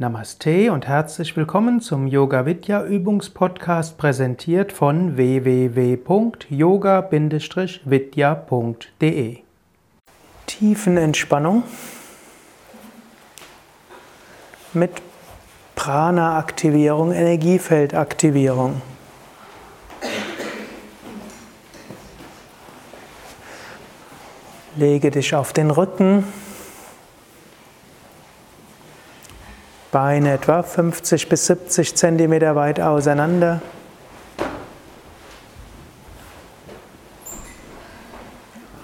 Namaste und herzlich willkommen zum Yoga Vidya Übungspodcast präsentiert von www.yoga-vidya.de. Tiefenentspannung mit Prana-Aktivierung, Energiefeldaktivierung. Lege dich auf den Rücken. Beine etwa 50 bis 70 Zentimeter weit auseinander.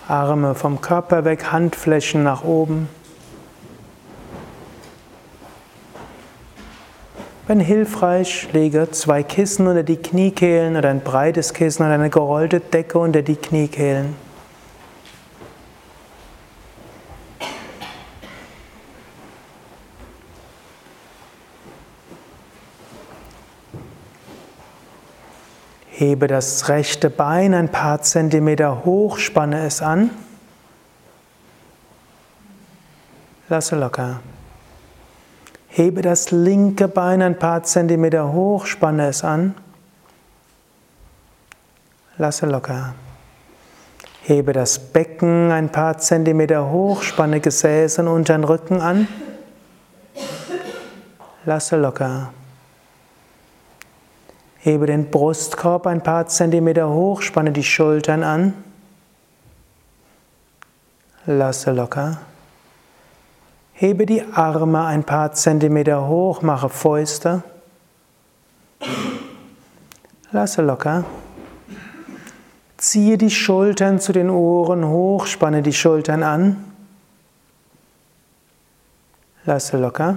Arme vom Körper weg, Handflächen nach oben. Wenn hilfreich, lege zwei Kissen unter die Kniekehlen oder ein breites Kissen oder eine gerollte Decke unter die Kniekehlen. Hebe das rechte Bein ein paar Zentimeter hoch, spanne es an. Lasse locker. Hebe das linke Bein ein paar Zentimeter hoch, spanne es an. Lasse locker. Hebe das Becken ein paar Zentimeter hoch, spanne Gesäß und unteren Rücken an. Lasse locker. Hebe den Brustkorb ein paar Zentimeter hoch, spanne die Schultern an. Lasse locker. Hebe die Arme ein paar Zentimeter hoch, mache Fäuste. Lasse locker. Ziehe die Schultern zu den Ohren hoch, spanne die Schultern an. Lasse locker.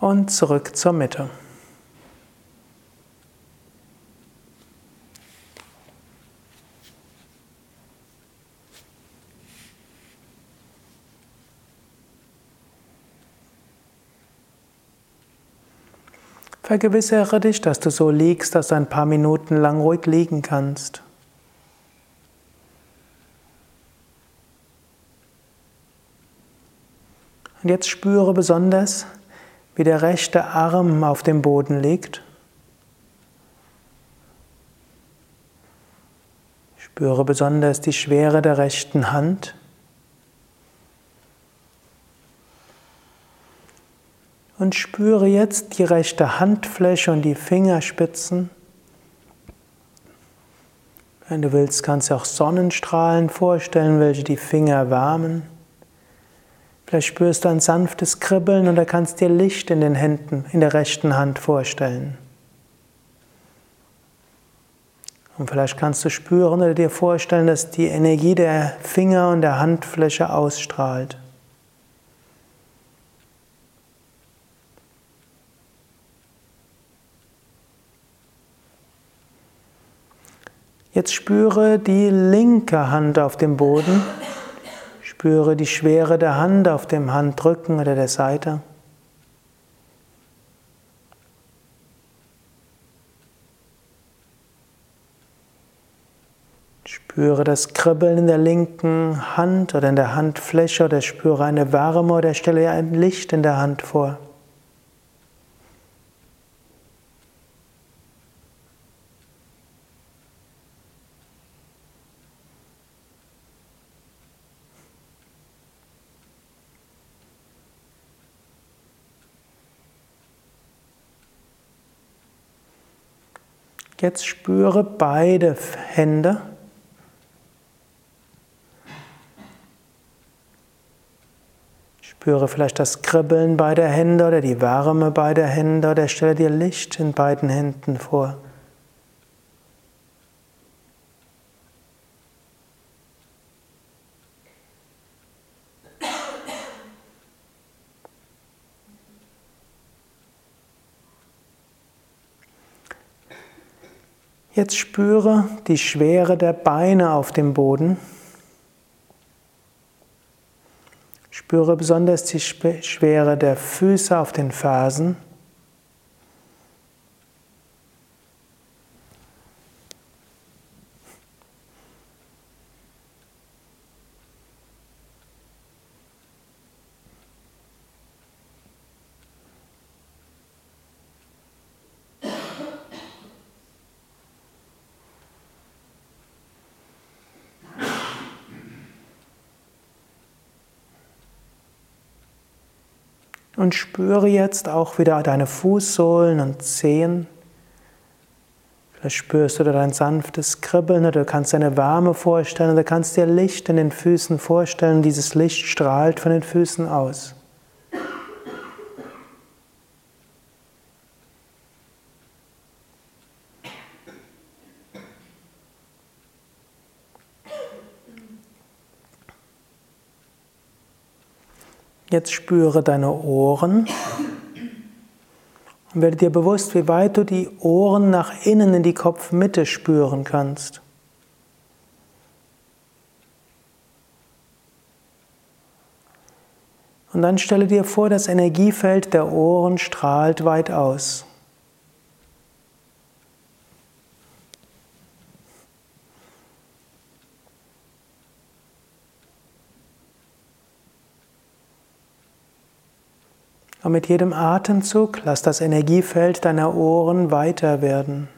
Und zurück zur Mitte. Vergewissere dich, dass du so liegst, dass du ein paar Minuten lang ruhig liegen kannst. Und jetzt spüre besonders, wie der rechte Arm auf dem Boden liegt. Spüre besonders die Schwere der rechten Hand. Und spüre jetzt die rechte Handfläche und die Fingerspitzen. Wenn du willst, kannst du auch Sonnenstrahlen vorstellen, welche die Finger wärmen. Vielleicht spürst du ein sanftes Kribbeln oder kannst dir Licht in den Händen, in der rechten Hand vorstellen. Und vielleicht kannst du spüren oder dir vorstellen, dass die Energie der Finger und der Handfläche ausstrahlt. Jetzt spüre die linke Hand auf dem Boden. Spüre die Schwere der Hand auf dem Handrücken oder der Seite. Spüre das Kribbeln in der linken Hand oder in der Handfläche oder spüre eine Wärme oder stelle ein Licht in der Hand vor. Jetzt spüre beide Hände. Spüre vielleicht das Kribbeln beider Hände oder die Wärme beider Hände oder stelle dir Licht in beiden Händen vor. Jetzt spüre die Schwere der Beine auf dem Boden. Spüre besonders die Schwere der Füße auf den Fersen. Und spüre jetzt auch wieder deine Fußsohlen und Zehen. Vielleicht spürst du dein sanftes Kribbeln oder du kannst deine Wärme vorstellen oder kannst dir Licht in den Füßen vorstellen. Dieses Licht strahlt von den Füßen aus. Jetzt spüre deine Ohren und werde dir bewusst, wie weit du die Ohren nach innen in die Kopfmitte spüren kannst. Und dann stelle dir vor, das Energiefeld der Ohren strahlt weit aus. Und mit jedem Atemzug lass das Energiefeld deiner Ohren weiter werden.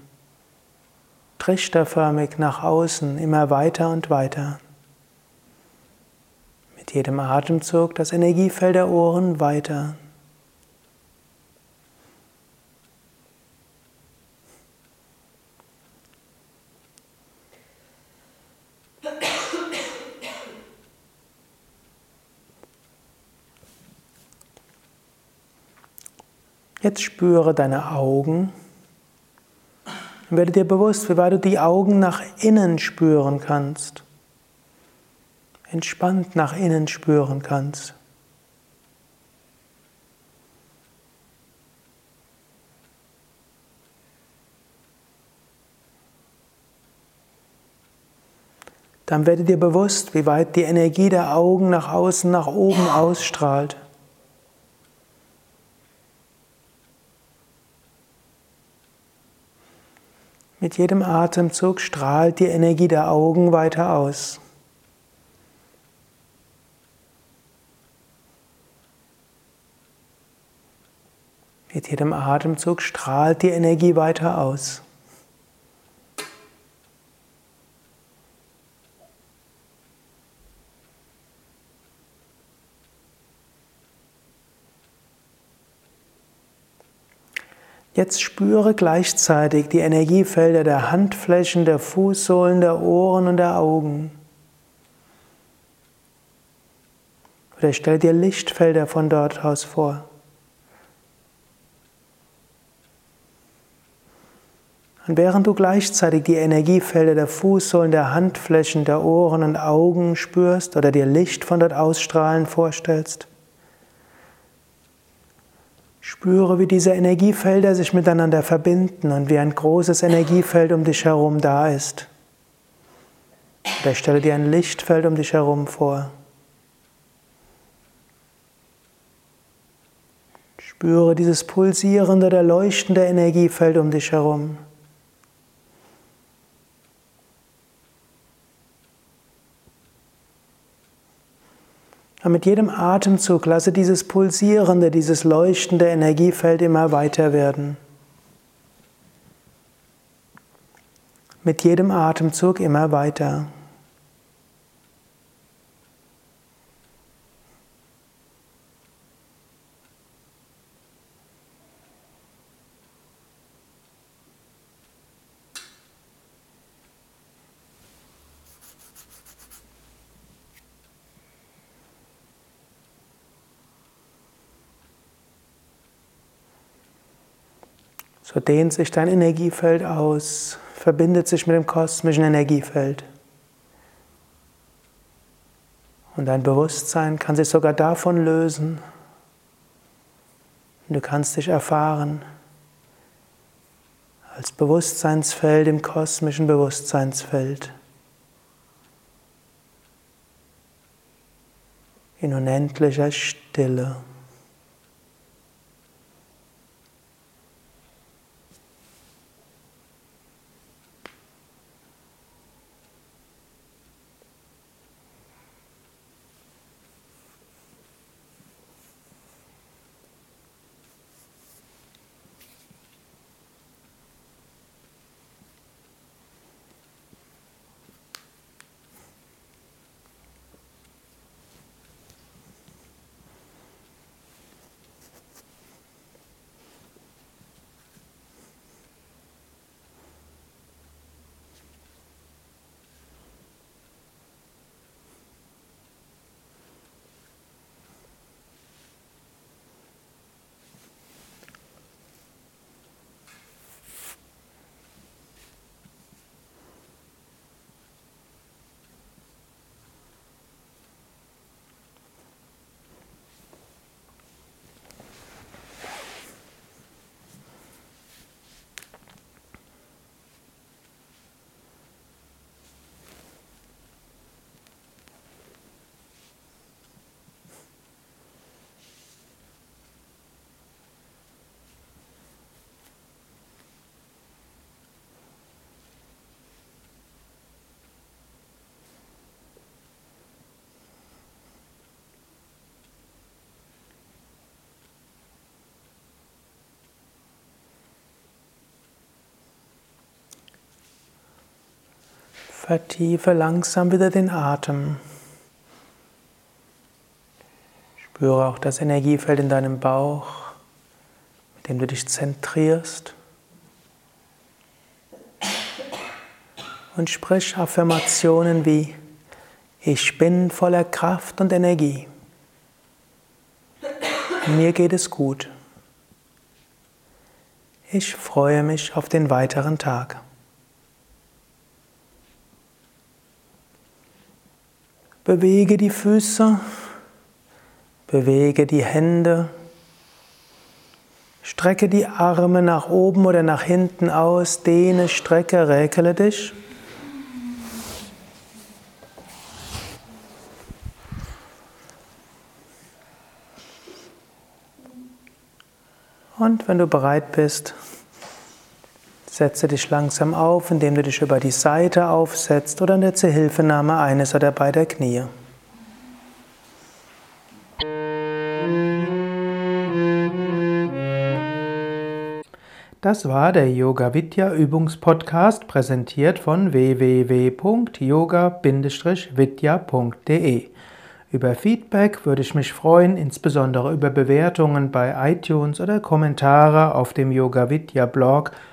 Trichterförmig nach außen, immer weiter und weiter. Mit jedem Atemzug das Energiefeld der Ohren weiter. Jetzt spüre deine Augen und werde dir bewusst, wie weit du die Augen nach innen spüren kannst. Entspannt nach innen spüren kannst. Dann werde dir bewusst, wie weit die Energie der Augen nach außen, nach oben ausstrahlt. Mit jedem Atemzug strahlt die Energie der Augen weiter aus. Mit jedem Atemzug strahlt die Energie weiter aus. Jetzt spüre gleichzeitig die Energiefelder der Handflächen, der Fußsohlen, der Ohren und der Augen. Oder stell dir Lichtfelder von dort aus vor. Und während du gleichzeitig die Energiefelder der Fußsohlen, der Handflächen, der Ohren und Augen spürst oder dir Licht von dort ausstrahlen vorstellst, Spüre, wie diese Energiefelder sich miteinander verbinden und wie ein großes Energiefeld um dich herum da ist. Oder stelle dir ein Lichtfeld um dich herum vor. Spüre dieses pulsierende oder leuchtende Energiefeld um dich herum. Und mit jedem Atemzug lasse dieses pulsierende, dieses leuchtende Energiefeld immer weiter werden. Mit jedem Atemzug immer weiter. So dehnt sich dein Energiefeld aus, verbindet sich mit dem kosmischen Energiefeld. Und dein Bewusstsein kann sich sogar davon lösen. Und du kannst dich erfahren als Bewusstseinsfeld im kosmischen Bewusstseinsfeld. In unendlicher Stille. Vertiefe langsam wieder den Atem. Spüre auch das Energiefeld in deinem Bauch, mit dem du dich zentrierst. Und sprich Affirmationen wie Ich bin voller Kraft und Energie. Mir geht es gut. Ich freue mich auf den weiteren Tag. Bewege die Füße, bewege die Hände, strecke die Arme nach oben oder nach hinten aus, dehne, strecke, räkele dich. Und wenn du bereit bist, Setze dich langsam auf, indem du dich über die Seite aufsetzt oder in der Zuhilfenahme eines oder beider Knie. Das war der Yoga Vidya Übungspodcast, präsentiert von www.yoga-vidya.de. Über Feedback würde ich mich freuen, insbesondere über Bewertungen bei iTunes oder Kommentare auf dem Yoga Vidya Blog